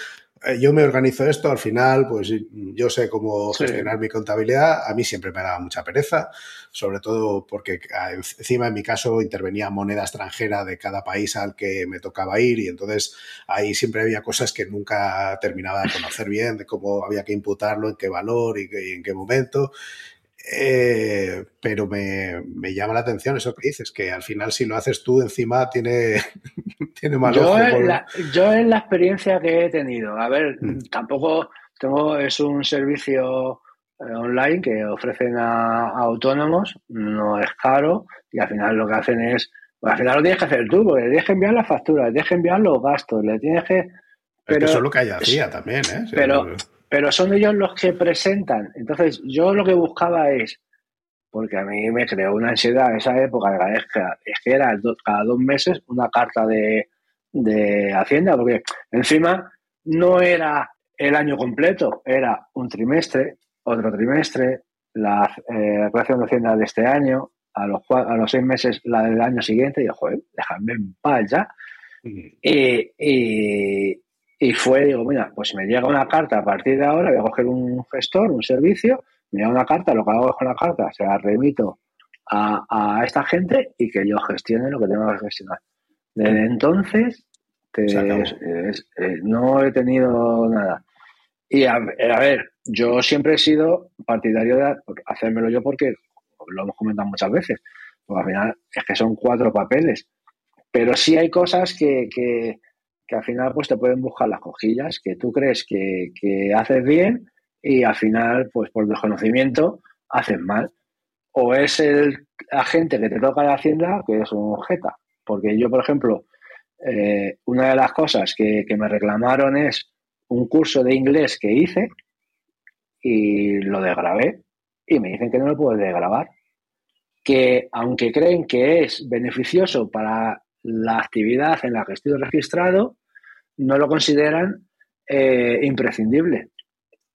eh, yo me organizo esto, al final, pues yo sé cómo gestionar mi contabilidad. A mí siempre me daba mucha pereza, sobre todo porque ah, encima en mi caso intervenía moneda extranjera de cada país al que me tocaba ir y entonces ahí siempre había cosas que nunca terminaba de conocer bien, de cómo había que imputarlo, en qué valor y en qué momento. Eh, pero me, llama la atención eso que dices, que al final si lo haces tú encima tiene, tiene más yo, en la, yo en la experiencia que he tenido, a ver, mm. tampoco tengo, es un servicio eh, online que ofrecen a, autónomos, no es caro y al final lo que hacen es, pues al final lo tienes que hacer tú, porque le tienes que enviar las facturas, le tienes que enviar los gastos, le tienes que... Pero, es que eso es lo que hay hacía también, ¿eh? Pero, pero son ellos los que presentan. Entonces, yo lo que buscaba es, porque a mí me creó una ansiedad en esa época, es que, es que era cada dos meses una carta de, Hacienda, porque encima no era el año completo, era un trimestre, otro trimestre, la eh, declaración de Hacienda de este año, a los, a los seis meses la del año siguiente, y yo, joder, déjame en paz ya. y, y fue, digo, mira, pues me llega una carta a partir de ahora, voy a coger un gestor, un servicio, me llega una carta, lo que hago con la carta, se la remito a, esta gente y que yo gestione lo que tengo que gestionar. Desde entonces no he tenido nada. Y a, ver, yo siempre he sido partidario de hacérmelo yo porque lo hemos comentado muchas veces. Porque al final es que son cuatro papeles. Pero sí hay cosas que, que, que al final pues te pueden buscar las cojillas que tú crees que, haces bien y al final pues por desconocimiento haces mal. O es el agente que te toca la hacienda que es un jeta. Porque yo, por ejemplo, eh, una de las cosas que, me reclamaron es un curso de inglés que hice y lo desgrabé y me dicen que no lo puedo desgrabar. Que aunque creen que es beneficioso para la actividad en la que estoy registrado no lo consideran eh, imprescindible.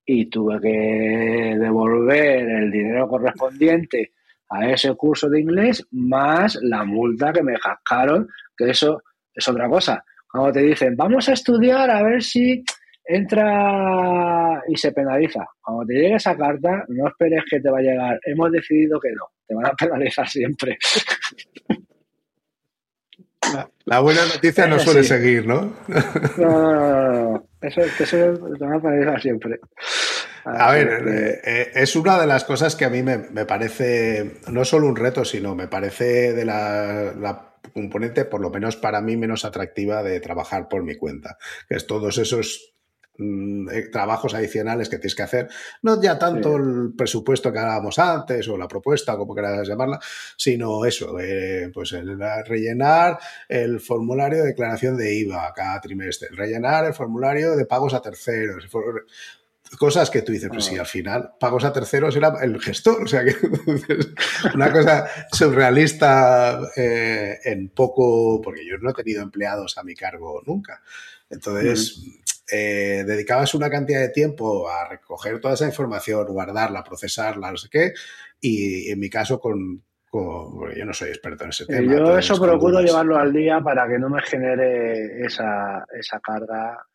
Y tuve que devolver el dinero correspondiente a ese curso de inglés más la multa que me cascaron, que eso es otra cosa. Cuando te dicen, vamos a estudiar a ver si entra y se penaliza. Cuando te llegue esa carta, no esperes que te va a llegar. Hemos decidido que no. Te van a penalizar siempre. La, buena noticia no suele seguir, ¿no? No, no, no, Eso, eso te va a siempre. A ver, eh, eh, es una de las cosas que a mí me, parece, no solo un reto, sino me parece de la, la, componente, por lo menos para mí, menos atractiva de trabajar por mi cuenta. Que es todos esos trabajos adicionales que tienes que hacer, no ya tanto el presupuesto que hablábamos antes o la propuesta, como quieras llamarla, sino eso, eh, pues el rellenar el formulario de declaración de IVA cada trimestre, rellenar el formulario de pagos a terceros, cosas que tú dices, pues sí, ah. al final pagos a terceros era el gestor, o sea que una cosa surrealista eh, en poco, porque yo no he tenido empleados a mi cargo nunca. Entonces, eh, dedicabas una cantidad de tiempo a recoger toda esa información, guardarla, procesarla, no sé qué, y en mi caso con, yo no soy experto en ese tema. Yo eso procuro llevarlo al día para que no me genere esa, esa carga.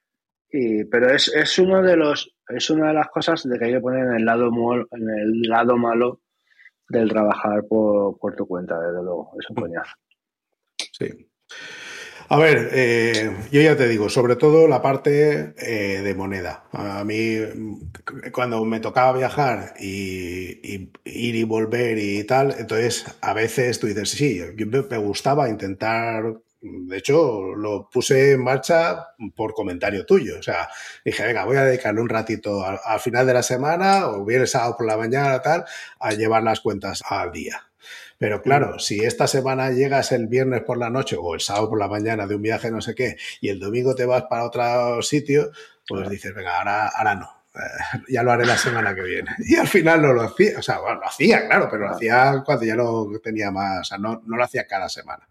Y, pero es, es uno de los es una de las cosas de que hay que poner en el lado en el lado malo del trabajar por, por tu cuenta, desde luego. Es un coñazo. Sí. A ver, eh, yo ya te digo, sobre todo la parte eh, de moneda. A mí, cuando me tocaba viajar y, ir y volver y tal, entonces a veces tú dices, sí, yo me gustaba intentar De hecho, lo puse en marcha por comentario tuyo. O sea, dije, venga, voy a dedicarle un ratito al, final de la semana o bien el sábado por la mañana, tal, a llevar las cuentas al día. Pero claro, si esta semana llegas el viernes por la noche o el sábado por la mañana de un viaje no sé qué y el domingo te vas para otro sitio, pues dices, venga, ahora, ahora no. Eh, ya lo haré la semana que viene. Y al final no lo hacía, o sea, bueno, lo hacía, claro, pero lo hacía cuando ya no tenía más, o sea, no, no lo hacía cada semana.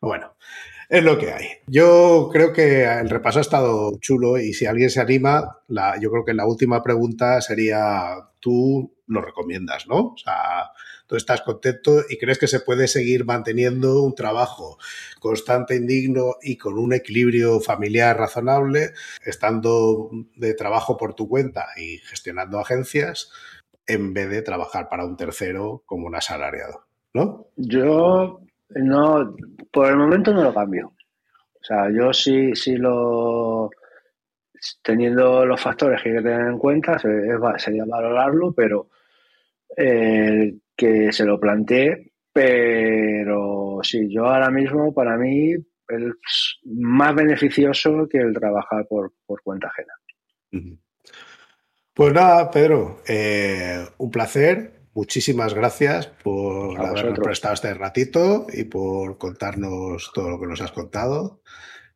Bueno, es lo que hay. Yo creo que el repaso ha estado chulo y si alguien se anima, la, yo creo que la última pregunta sería, tú lo recomiendas, ¿no? O sea, tú estás contento y crees que se puede seguir manteniendo un trabajo constante, indigno y con un equilibrio familiar razonable, estando de trabajo por tu cuenta y gestionando agencias, en vez de trabajar para un tercero como un asalariado, ¿no? Yo no, por el momento no lo cambio. O sea, yo sí, sí lo teniendo los factores que hay que tener en cuenta, sería valorarlo, pero eh, que se lo plantee, pero sí, yo ahora mismo, para mí, es más beneficioso que el trabajar por, cuenta ajena. Pues nada, Pedro, eh, un placer. Muchísimas gracias por habernos prestado este ratito y por contarnos todo lo que nos has contado.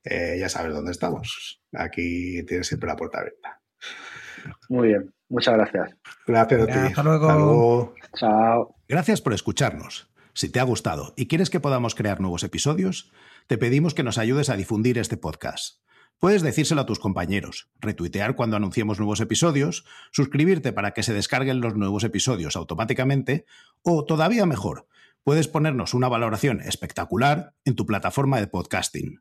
Eh, ya sabes dónde estamos. Aquí tienes siempre la puerta abierta. Muy bien, muchas gracias. Gracias a ti. Hasta luego. Chao. Gracias por escucharnos. Si te ha gustado y quieres que podamos crear nuevos episodios, te pedimos que nos ayudes a difundir este podcast. Puedes decírselo a tus compañeros, retuitear cuando anunciemos nuevos episodios, suscribirte para que se descarguen los nuevos episodios automáticamente o, todavía mejor, puedes ponernos una valoración espectacular en tu plataforma de podcasting.